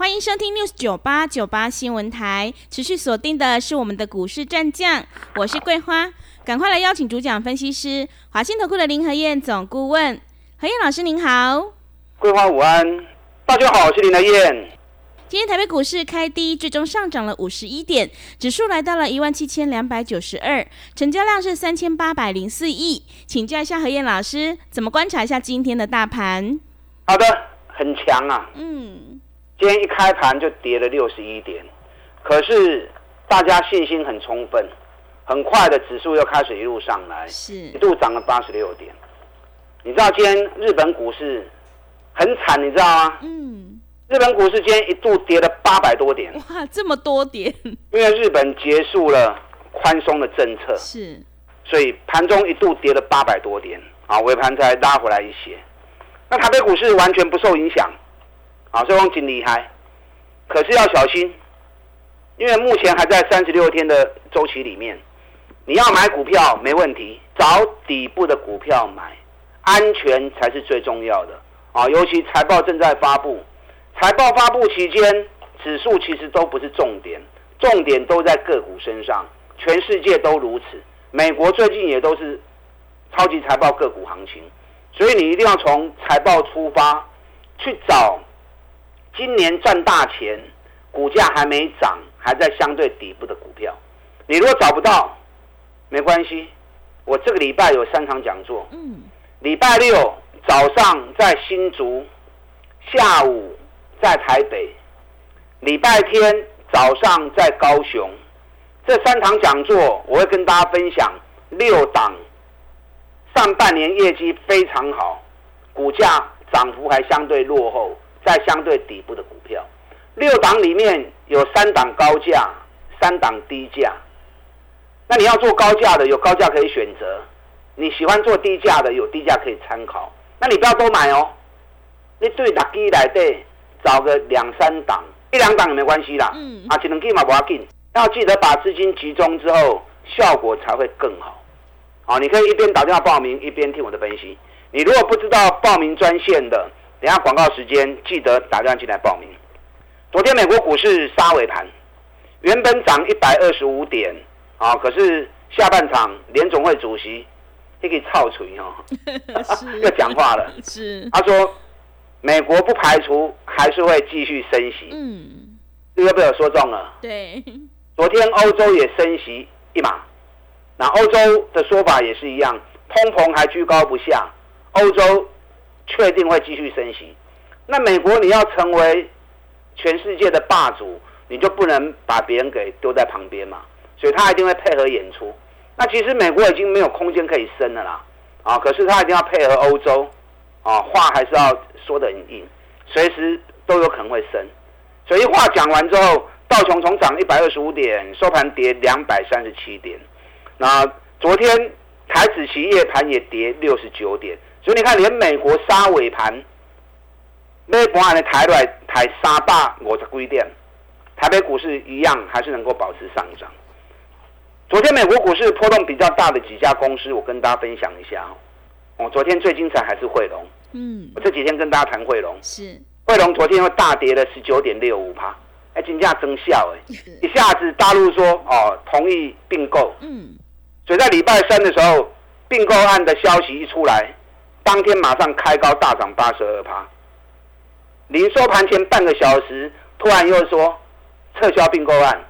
欢迎收听 News 九八九八新闻台，持续锁定的是我们的股市战将，我是桂花，赶快来邀请主讲分析师华信投顾的林和燕总顾问，何燕老师您好，桂花午安，大家好，我是林和燕。今天台北股市开低，最终上涨了五十一点，指数来到了一万七千两百九十二，成交量是三千八百零四亿，请教一下何燕老师，怎么观察一下今天的大盘？好的，很强啊，嗯。今天一开盘就跌了六十一点，可是大家信心很充分，很快的指数又开始一路上来，是一度涨了八十六点。你知道今天日本股市很惨，你知道吗？嗯，日本股市今天一度跌了八百多点。哇，这么多点！因为日本结束了宽松的政策，是，所以盘中一度跌了八百多点，啊，尾盘才拉回来一些。那台北股市完全不受影响。啊，所以往紧厉害，可是要小心，因为目前还在三十六天的周期里面，你要买股票没问题，找底部的股票买，安全才是最重要的啊！尤其财报正在发布，财报发布期间，指数其实都不是重点，重点都在个股身上，全世界都如此，美国最近也都是超级财报个股行情，所以你一定要从财报出发去找。今年赚大钱，股价还没涨，还在相对底部的股票，你如果找不到，没关系，我这个礼拜有三场讲座。嗯，礼拜六早上在新竹，下午在台北，礼拜天早上在高雄，这三场讲座我会跟大家分享六档上半年业绩非常好，股价涨幅还相对落后。在相对底部的股票，六档里面有三档高价，三档低价。那你要做高价的，有高价可以选择；你喜欢做低价的，有低价可以参考。那你不要多买哦，你对打基来对，找个两三档，一两档也没关系啦。嗯。啊，只能给嘛不要紧，要记得把资金集中之后，效果才会更好。好，你可以一边打电话报名，一边听我的分析。你如果不知道报名专线的。等下广告时间，记得打电话进来报名。昨天美国股市杀尾盘，原本涨一百二十五点啊，可是下半场联总会主席可以操锤哦，又讲话了。是他说，美国不排除还是会继续升息。嗯，这个被我说中了。对，昨天欧洲也升息一码，那欧洲的说法也是一样，通膨还居高不下，欧洲。确定会继续升息，那美国你要成为全世界的霸主，你就不能把别人给丢在旁边嘛，所以他一定会配合演出。那其实美国已经没有空间可以升了啦，啊，可是他一定要配合欧洲，啊，话还是要说的很硬，随时都有可能会升。所以话讲完之后，道琼从涨一百二十五点，收盘跌两百三十七点。那昨天台子期夜盘也跌六十九点。所以你看，连美国杀尾盘，那盘的台来台杀大五十几点，台北股市一样还是能够保持上涨。昨天美国股市波动比较大的几家公司，我跟大家分享一下哦。昨天最精彩还是汇龙，嗯，我这几天跟大家谈汇龙，是。汇龙昨天又大跌了十九点六五趴，哎，金价增效哎，一下子大陆说哦同意并购，嗯，所以在礼拜三的时候，并购案的消息一出来。当天马上开高大涨八十二趴，临收盘前半个小时，突然又说撤销并购案，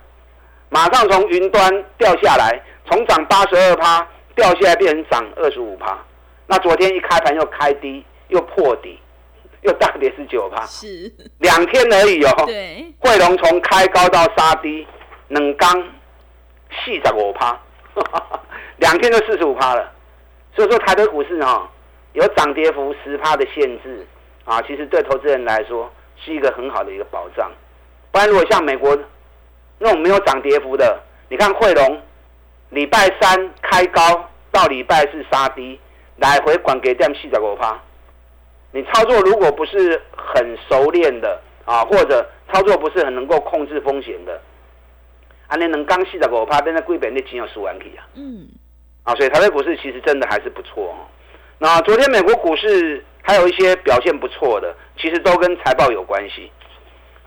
马上从云端掉下来，从涨八十二趴掉下来变成涨二十五趴。那昨天一开盘又开低，又破底，又大跌十九趴，是两天而已哦。对，汇龙从开高到杀低，冷刚四十五趴，两天就四十五趴了。所以说台北股市哈。有涨跌幅十趴的限制啊，其实对投资人来说是一个很好的一个保障。不然，如果像美国那种没有涨跌幅的，你看汇龙礼拜三开高到礼拜四杀低，来回管给点四十五趴。你操作如果不是很熟练的啊，或者操作不是很能够控制风险的，啊，你能刚四十五趴，但是贵本的钱有输完去啊。嗯。啊，所以台北股市其实真的还是不错哦。那昨天美国股市还有一些表现不错的，其实都跟财报有关系。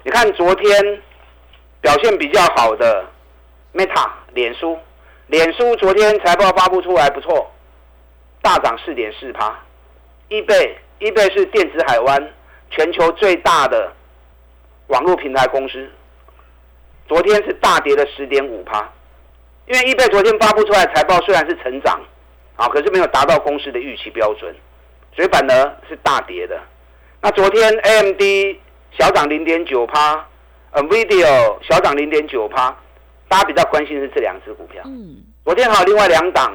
你看昨天表现比较好的 Meta 脸书，脸书昨天财报发布出来不错，大涨四点四趴。易贝易贝是电子海湾全球最大的网络平台公司，昨天是大跌了十点五趴。因为易贝昨天发布出来财报虽然是成长，啊，可是没有达到公司的预期标准，所以反而是大跌的。那昨天 AMD 小涨零点九趴，呃，Video 小涨零点九趴，大家比较关心的是这两只股票。嗯。昨天还有另外两档，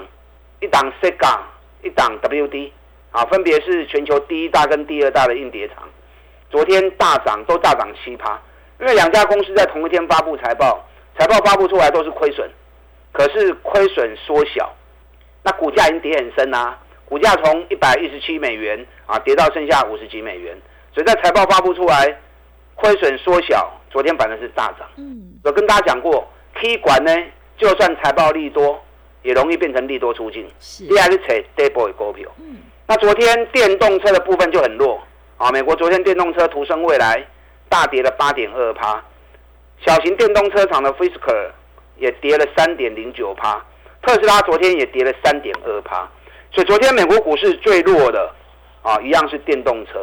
一档 Sega，一档 WD，啊，分别是全球第一大跟第二大的硬碟厂，昨天大涨都大涨七趴，因为两家公司在同一天发布财报，财报发布出来都是亏损。可是亏损缩小，那股价已经跌很深啦。股价从一百一十七美元啊跌到剩下五十几美元，所以在财报发布出来，亏损缩小。昨天反而是大涨。嗯，我跟大家讲过，K 管呢，就算财报利多，也容易变成利多出尽。是，第二是扯 stable 股票。嗯，那昨天电动车的部分就很弱啊。美国昨天电动车途生未来大跌了八点二趴，小型电动车厂的 Fisker。也跌了三点零九趴，特斯拉昨天也跌了三点二趴，所以昨天美国股市最弱的啊，一样是电动车。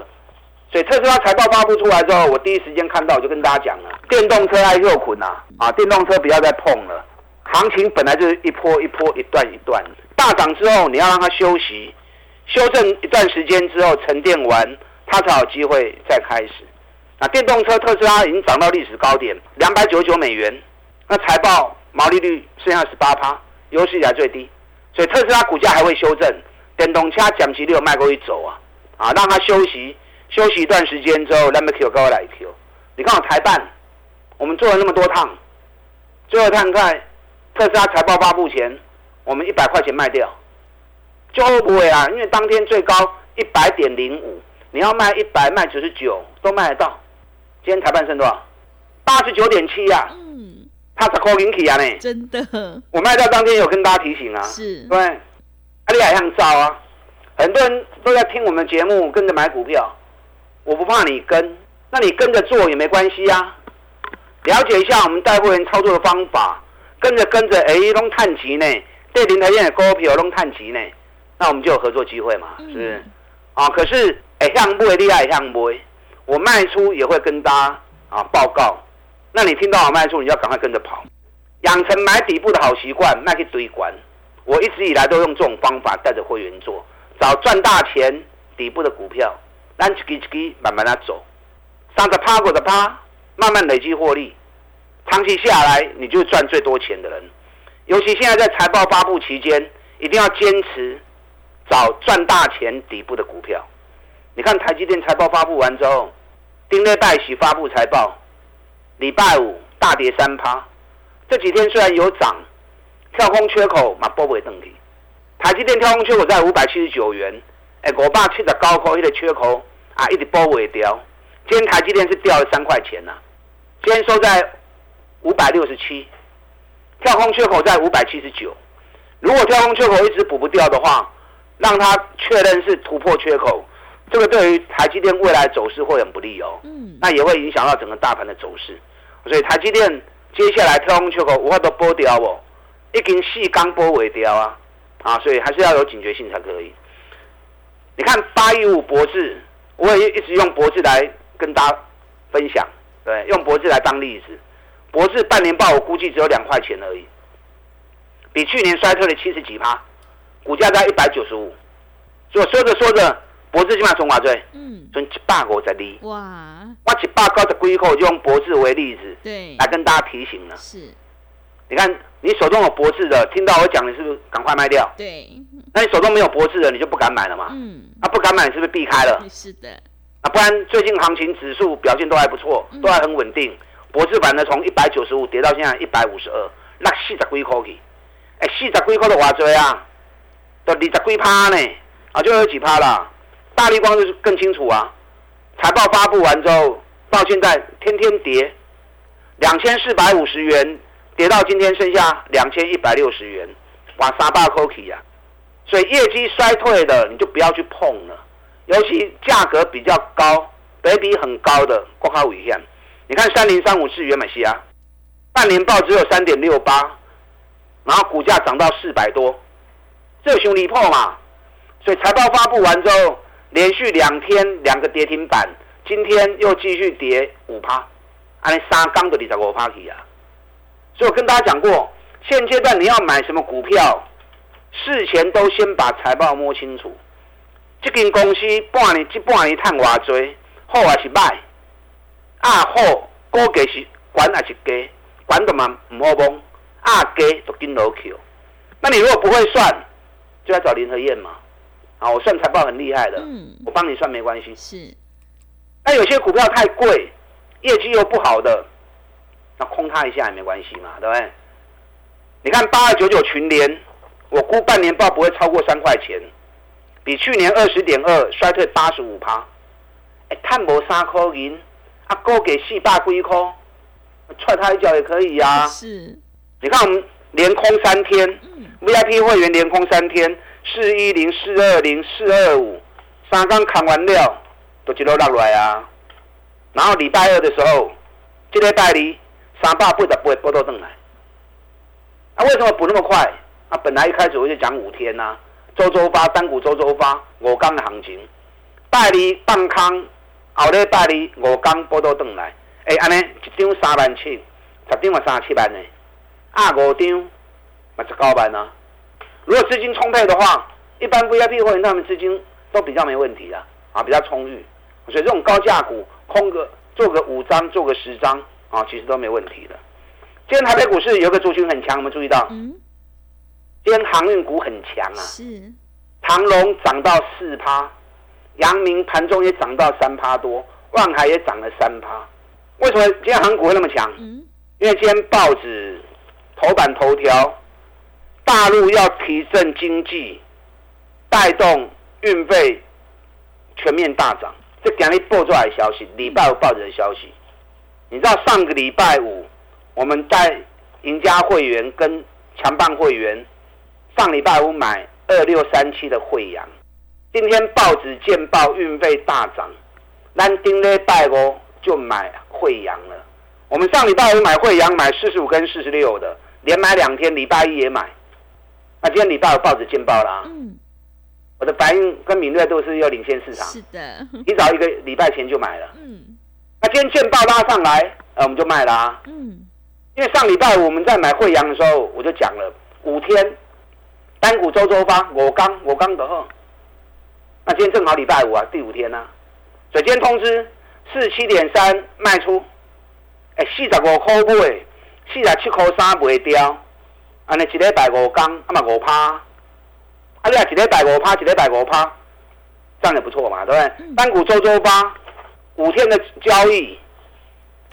所以特斯拉财报发布出来之后，我第一时间看到，我就跟大家讲了，电动车爱肉捆呐，啊，电动车不要再碰了。行情本来就是一波一波、一段一段，大涨之后你要让它休息，修正一段时间之后沉淀完，它才有机会再开始。那电动车特斯拉已经涨到历史高点，两百九十九美元，那财报。毛利率剩下十八趴，有史以来最低，所以特斯拉股价还会修正。电动车讲期有卖过一走啊，啊，让它休息休息一段时间之后，那么 Q 高来 Q。你看我台办，我们做了那么多趟，最后看看特斯拉财报发布前，我们一百块钱卖掉，就不会啊？因为当天最高一百点零五，你要卖一百卖九十九都卖得到。今天台办剩多少？八十九点七呀。他是高引起啊呢，真的。我卖掉当天有跟大家提醒啊，是，对，阿里海像造啊，很多人都在听我们节目，跟着买股票，我不怕你跟，那你跟着做也没关系啊。了解一下我们带货员操作的方法，跟着跟着，哎，弄探级呢，对林台燕的股票弄探级呢，那我们就有合作机会嘛，是不是？啊，可是哎，向不会厉害，向不会，我卖出也会跟大家啊报告。那你听到我卖出，你要赶快跟着跑，养成买底部的好习惯，卖去堆管。我一直以来都用这种方法带着会员做，找赚大钱底部的股票，让自己自己慢慢的走，上着趴过的趴，慢慢累积获利，长期下来你就赚最多钱的人。尤其现在在财报发布期间，一定要坚持找赚大钱底部的股票。你看台积电财报发布完之后，丁内拜喜发布财报。礼拜五大跌三趴，这几天虽然有涨，跳空缺口嘛波不会登去。台积电跳空缺口在五百七十九元，哎，我爸七的高空一个缺口啊，一直波尾掉。今天台积电是掉了三块钱呐，今天收在五百六十七，跳空缺口在五百七十九。如果跳空缺口一直补不掉的话，让它确认是突破缺口。这个对于台积电未来走势会很不利哦，嗯，那也会影响到整个大盘的走势，所以台积电接下来跳空缺口无法都波掉哦，一根细钢波尾掉啊，啊，所以还是要有警觉性才可以。你看八一五博智，我也一直用博智来跟大家分享，对，用博智来当例子，博智半年报我估计只有两块钱而已，比去年衰退了七十几趴，股价在一百九十五，所以说着说着。博智起码从哪追？嗯，从一百五十二。哇！我一百九十几块就用博智为例子，对，来跟大家提醒了。是，你看你手中有博智的，听到我讲，你是不是赶快卖掉？对。那你手中没有博智的，你就不敢买了嘛？嗯。那不敢买，是不是避开了？是的。啊，不然最近行情指数表现都还不错，都还很稳定。博智版呢，从一百九十五跌到现在一百五十二，那四十几块去。哎，四十几块的话多啊，都二十几趴呢，啊，就有几趴了。大力光就是更清楚啊，财报发布完之后，到现在天天跌，两千四百五十元跌到今天剩下两千一百六十元，哇，沙巴 cookie 呀！所以业绩衰退的你就不要去碰了，尤其价格比较高、倍比很高的国卡危险。你看三零三五是原美西啊，半年报只有三点六八，然后股价涨到四百多，这兄弟破嘛？所以财报发布完之后。连续两天两个跌停板，今天又继续跌五趴，安尼三缸的你十五趴起啊！所以我跟大家讲过，现阶段你要买什么股票，事前都先把财报摸清楚。这间公司半年、这半年赚偌多，好还是歹？啊好，估计是管还是低？管的嘛唔好摸，啊低就跟老 Q。那你如果不会算，就要找林和燕嘛。啊，我算财报很厉害的，我帮你算没关系。是，那有些股票太贵，业绩又不好的，那空它一下也没关系嘛，对不对？你看八二九九群联，我估半年报不会超过三块钱，比去年二十点二衰退八十五趴。哎，探博三块银，啊，高给四百几块，踹他一脚也可以呀。是，你看我们连空三天，VIP 会员连空三天。四一零、四二零、四二五，三刚砍完料，都一路落来啊。然后礼拜二的时候，这个代理三百八十八波都登来。啊，为什么补那么快？啊，本来一开始我就讲五天呐，周周发单股，周周发五刚的行情。代理放空，后日代理五刚波都登来。哎，安尼一张三万七，十张嘛三十七万呢。啊，五张嘛十九万啊。如果资金充沛的话，一般 VIP 会员他们资金都比较没问题的啊，比较充裕，所以这种高价股空个做个五张做个十张啊，其实都没问题的。今天台北股市有个族群很强，我们注意到，嗯，今天航运股很强啊，是，长隆涨到四趴，阳明盘中也涨到三趴多，万海也涨了三趴。为什么今天航股会那么强？嗯，因为今天报纸头版头条。大陆要提振经济，带动运费全面大涨。这今日报出来消息，礼拜五报纸的消息。你知道上个礼拜五，我们在赢家会员跟强棒会员上礼拜五买二六三七的惠阳，今天报纸见报运费大涨，咱丁礼拜五就买惠阳了。我们上礼拜五买惠阳，买四十五跟四十六的，连买两天，礼拜一也买。那今天礼拜有报纸见报了啊！嗯，我的反应跟敏锐度是要领先市场。是的，你早一个礼拜前就买了。嗯，那今天见报拉上来，呃，我们就卖了啊。嗯，因为上礼拜我们在买惠阳的时候，我就讲了五天单股周周发，我刚我刚的呵。那今天正好礼拜五啊，第五天呢，所以今天通知四七点三卖出，哎，四十五块买，四十七块三卖掉。安尼一礼拜五刚，啊嘛五趴，啊你啊一礼拜五趴，一礼拜五趴，这样也不错嘛，对不对？单股周周八，五天的交易，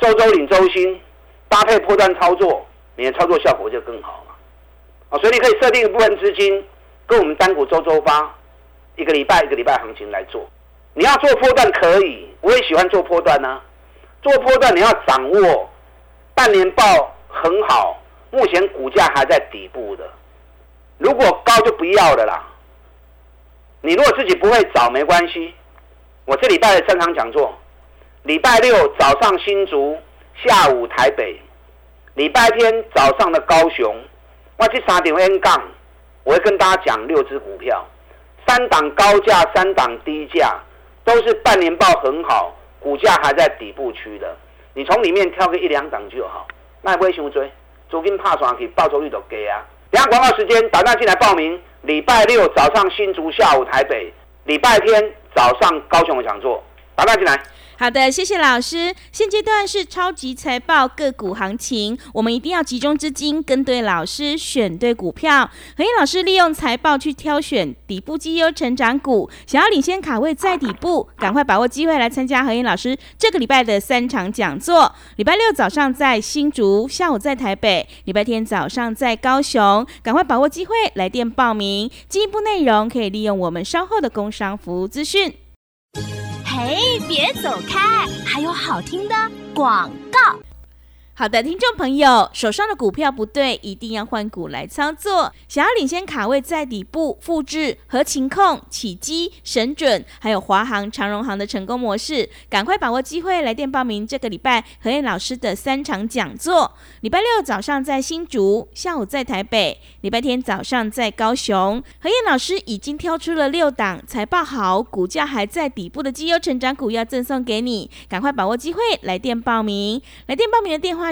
周周领周薪，搭配破断操作，你的操作效果就更好嘛。啊，所以你可以设定一部分资金，跟我们单股周周八，一个礼拜一个礼拜行情来做。你要做破断可以，我也喜欢做破断呢。做破断你要掌握半年报很好。目前股价还在底部的，如果高就不要了啦。你如果自己不会找没关系，我这礼拜的正常讲座，礼拜六早上新竹，下午台北，礼拜天早上的高雄，我去三点 N 杠，我会跟大家讲六只股票，三档高价，三档低价，都是半年报很好，股价还在底部区的，你从里面挑个一两档就好，那不会熊追。租金怕上去，报酬率都低啊！等下广告时间，打电进来报名。礼拜六早上新竹，下午台北；礼拜天早上高雄的讲座，打电进来。好的，谢谢老师。现阶段是超级财报个股行情，我们一定要集中资金，跟对老师，选对股票。何燕老师利用财报去挑选底部绩优成长股，想要领先卡位在底部，赶快把握机会来参加何燕老师这个礼拜的三场讲座。礼拜六早上在新竹，下午在台北，礼拜天早上在高雄，赶快把握机会来电报名。进一步内容可以利用我们稍后的工商服务资讯。哎，别走开，还有好听的广告。好的，听众朋友，手上的股票不对，一定要换股来操作。想要领先卡位在底部，复制和情控、起基、神准，还有华航、长荣航的成功模式，赶快把握机会来电报名。这个礼拜何燕老师的三场讲座，礼拜六早上在新竹，下午在台北，礼拜天早上在高雄。何燕老师已经挑出了六档财报好、股价还在底部的绩优成长股，要赠送给你，赶快把握机会来电报名。来电报名的电话。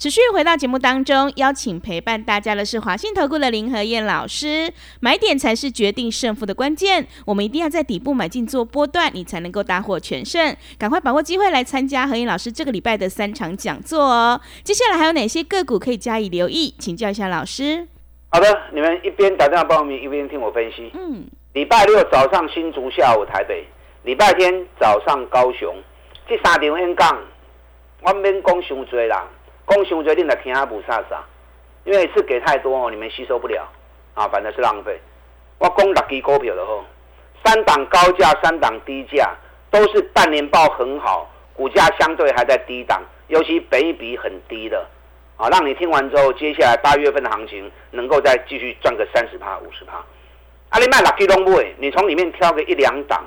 持续回到节目当中，邀请陪伴大家的是华信投顾的林和燕老师。买点才是决定胜负的关键，我们一定要在底部买进做波段，你才能够大获全胜。赶快把握机会来参加何燕老师这个礼拜的三场讲座哦。接下来还有哪些个股可以加以留意？请教一下老师。好的，你们一边打电话报名，一边听我分析。嗯，礼拜六早上新竹，下午台北；礼拜天早上高雄。这三场演讲，我免讲伤多啦。公熊决定的听阿不啥啥，因为一次给太多哦，你们吸收不了啊，反正是浪费。我公六支股票的吼，三档高价，三档低价，都是半年报很好，股价相对还在低档，尤其北比很低的啊，让你听完之后，接下来八月份的行情能够再继续赚个三十趴、五十趴。阿里卖六支拢买，你从里面挑个一两档，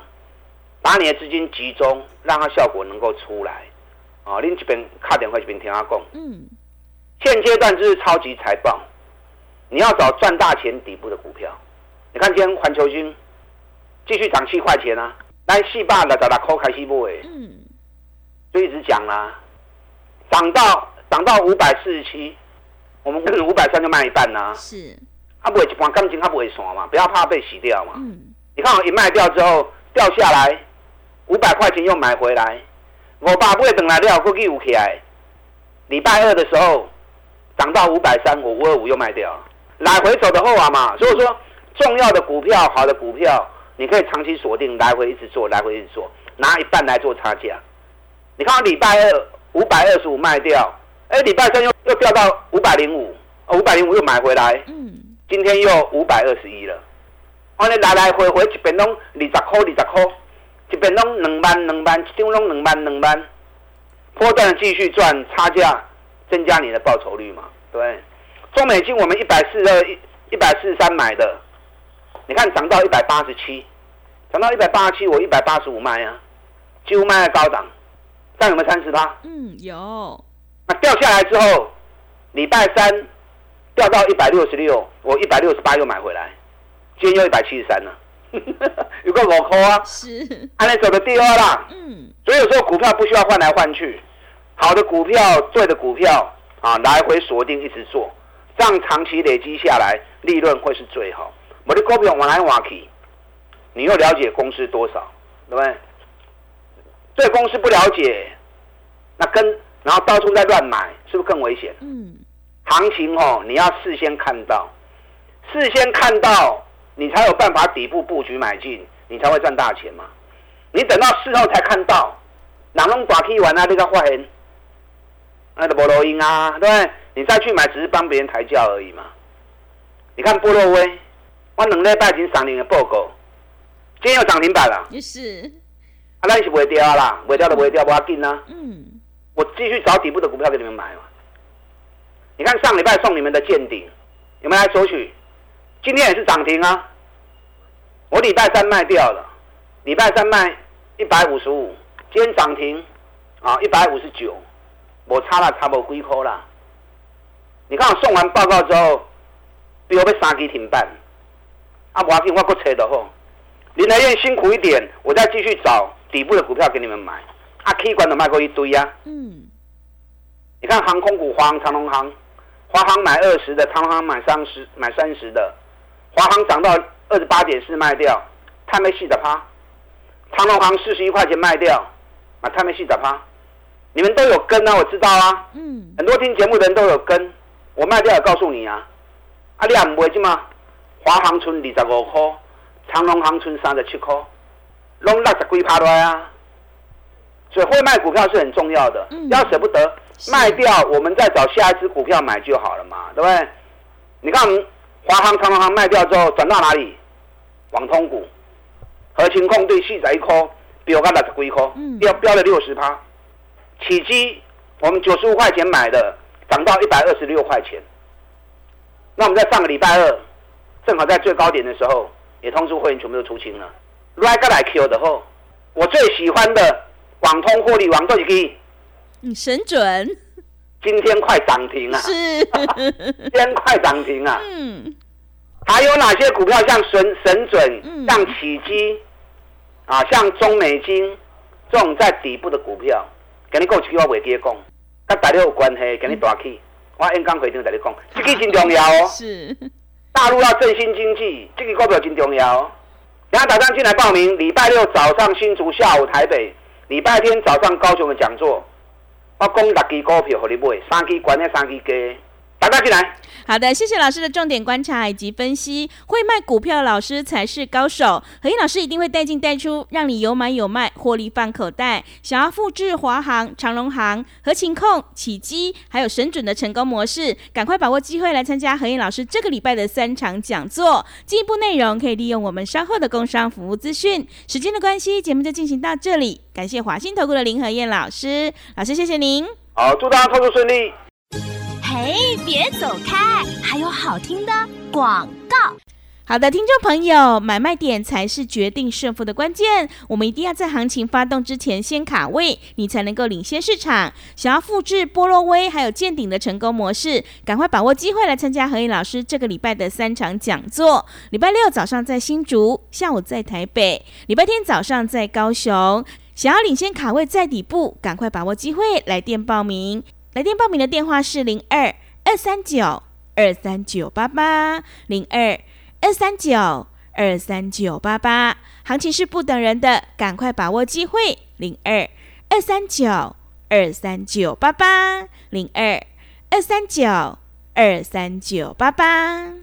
把你的资金集中，让它效果能够出来。啊，另这边卡电话这边听阿讲，嗯，现阶段就是超级财报，你要找赚大钱底部的股票。你看今天环球金继续涨七块钱啊，那四百六十六块开始买，嗯，就一直讲啦，涨到涨到五百四十七，我们五百三就卖一半啦。是，它不会一般钢筋它不会散嘛，不要怕被洗掉嘛。嗯，你看我一卖掉之后掉下来五百块钱又买回来。我爸不会等来了，估计有起来。礼拜二的时候涨到五百三，我五二五又卖掉，来回走的后啊嘛。所以说，重要的股票、好的股票，你可以长期锁定，来回一直做，来回一直做，拿一半来做差价。你看，礼拜二五百二十五卖掉，哎，礼拜三又又掉到五百零五，五百零五又买回来，嗯，今天又五百二十一了。我你来来回回一边拢二十块，二十块。一边拢两万两万，一张拢两万两万，波段继续赚差价，增加你的报酬率嘛？对，中美金我们一百四二一一百四十三买的，你看涨到一百八十七，涨到一百八十七，我一百八十五卖啊，几乎卖在高档，但有没有三十八？嗯，有。那掉下来之后，礼拜三掉到一百六十六，我一百六十八又买回来，今天又一百七十三了。有个五块啊，是，安尼走的第二啦。嗯，所以有时候股票不需要换来换去，好的股票、对的股票啊，来回锁定一直做，这样长期累积下来，利润会是最好。我的股票往来往去，你又了解公司多少，对不对？对公司不了解，那跟然后到处在乱买，是不是更危险？嗯，行情哦，你要事先看到，事先看到。你才有办法底部布局买进，你才会赚大钱嘛。你等到事后才看到，哪能打 K 完啊？那个坏人，那个菠萝音啊，对不对？你再去买，只是帮别人抬轿而已嘛。你看波洛威，我两礼拜已经涨停的报告，今天又涨停板了。也是。啊，那是不会掉啦，不会掉就不会掉，不要紧啊。嗯。我继续找底部的股票给你们买嘛。你看上礼拜送你们的见顶，有没有来索取？今天也是涨停啊！我礼拜三卖掉了，礼拜三卖一百五十五，今天涨停啊一百五十九，我差了差不多几块啦。你看我送完报告之后，比我被三支停板，啊，我紧我搁找的好，林德燕辛苦一点，我再继续找底部的股票给你们买。啊，K 管都卖过一堆呀。嗯，你看航空股，华航、长隆航，华航买二十的，长龙航买三十，买三十的，华航涨到二十八点四卖掉，太没戏的趴。长龙航四十一块钱卖掉，啊，太没戏的趴。你们都有跟啊，我知道啊。嗯，很多听节目的人都有跟，我卖掉也告诉你啊。啊，你也唔会啫嘛？华航存二十五块，长隆航存三十七块，拢六十几趴落来啊。所以会卖股票是很重要的，嗯要舍不得卖掉，我们再找下一只股票买就好了嘛，对不对？你看我们华航、长隆航卖掉之后，转到哪里？网通股，核情控对细仔一块，飙到六十几块嗯，飙飙了六十趴。起基我们九十五块钱买的，涨到一百二十六块钱。那我们在上个礼拜二，正好在最高点的时候，也通知会员全部都出清了。来个来 Q 的后，我最喜欢的网通获利网都已经嗯，神准今天快涨停啊！是，今天快涨停啊！嗯，还有哪些股票像神神准、嗯像起基啊、像中美金这种在底部的股票，跟你讲一句我袂记得讲，跟大家有关系，跟你大起。我演讲会场跟你讲，这个真重要哦。是，大陆要振兴经济，这个股票真重要哦。等下打算进来报名，礼拜六早上新竹，下午台北，礼拜天早上高雄的讲座，我讲六支股票互你买，三支悬诶，三支低，来。好的，谢谢老师的重点观察以及分析。会卖股票的老师才是高手，何燕老师一定会带进带出，让你有买有卖，获利放口袋。想要复制华航、长隆航、合情控、起基还有神准的成功模式，赶快把握机会来参加何燕老师这个礼拜的三场讲座。进一步内容可以利用我们稍后的工商服务资讯。时间的关系，节目就进行到这里。感谢华信投顾的林何燕老师，老师谢谢您。好，祝大家操作顺利。嘿，别走开，还有好听的广告。好的，听众朋友，买卖点才是决定胜负的关键。我们一定要在行情发动之前先卡位，你才能够领先市场。想要复制波洛威还有见顶的成功模式，赶快把握机会来参加何颖老师这个礼拜的三场讲座。礼拜六早上在新竹，下午在台北，礼拜天早上在高雄。想要领先卡位在底部，赶快把握机会，来电报名。来电报名的电话是零二二三九二三九八八零二。二三九二三九八八，行情是不等人的，赶快把握机会。零二二三九二三九八八，零二二三九二三九八八。